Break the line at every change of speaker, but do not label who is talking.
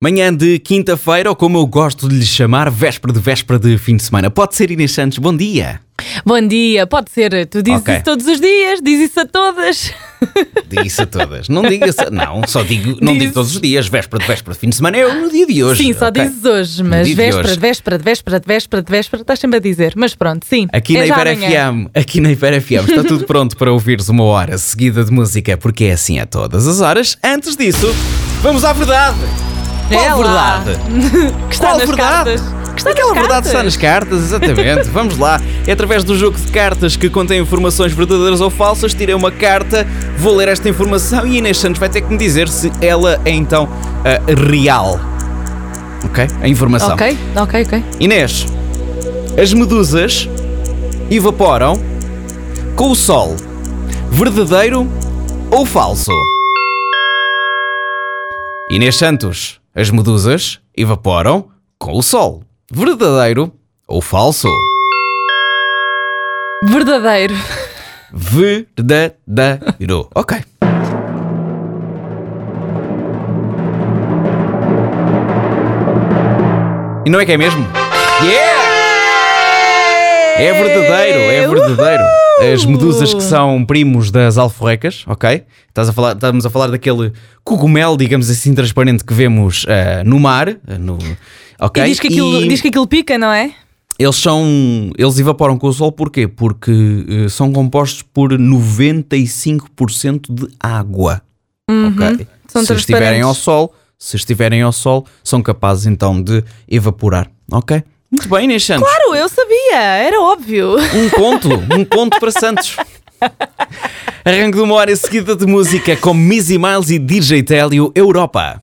Manhã de quinta-feira, ou como eu gosto de lhe chamar, véspera de véspera de fim de semana. Pode ser Inês Santos, bom dia.
Bom dia, pode ser. Tu dizes
Ok.
isso todos os dias, diz isso a todas.
Digo isso a todas. Não diga não, só digo, não
Diz.
digo todos os dias, véspera de véspera de fim de semana, é no dia de hoje.
sim, só
ok?
dizes hoje, mas
dia de
véspera,
hoje.
de véspera, de véspera, de véspera, de véspera, estás sempre a dizer. Mas pronto, sim.
Aqui
é
na
já
Hiper
amanhã.
FM, aqui na Hiper FM, está tudo pronto para ouvires uma hora seguida de música, porque é assim a todas as horas. Antes disso, vamos à verdade. Qual
É lá.
verdade?
Que está
Qual
nas
verdade?
cartas.
Aquela verdade está nas cartas, exatamente. Vamos lá. É através do jogo de cartas que contém informações verdadeiras ou falsas. Tirei uma carta, vou ler esta informação e Inês Santos vai ter que me dizer se ela é então a real. Ok? A informação.
Ok, ok, ok.
Inês, as medusas evaporam com o sol. Verdadeiro ou falso? Inês Santos, as medusas evaporam com o sol. Verdadeiro ou falso?
Verdadeiro.
Verdadeiro. Ok. E não é que é mesmo? Yeah! É verdadeiro, é verdadeiro. As medusas que são primos das alforrecas, ok? Estás a falar, estamos a falar daquele cogumelo, digamos assim, transparente que vemos ah, no mar. ah, no, ok?
E diz que, aquilo,
E-
diz que aquilo pica, não é?
eles são. Eles evaporam com o sol porquê? Porque eh, são compostos por 95% de água. Ok?
Uhum. São
se estiverem ao sol, se estiverem ao sol, são capazes então de evaporar. Ok? Muito bem, Inês Santos.
Claro, eu sabia, era óbvio.
Um ponto, um ponto para Santos. Arranque de uma hora seguida de música com Missy Miles e DJ Télio Europa.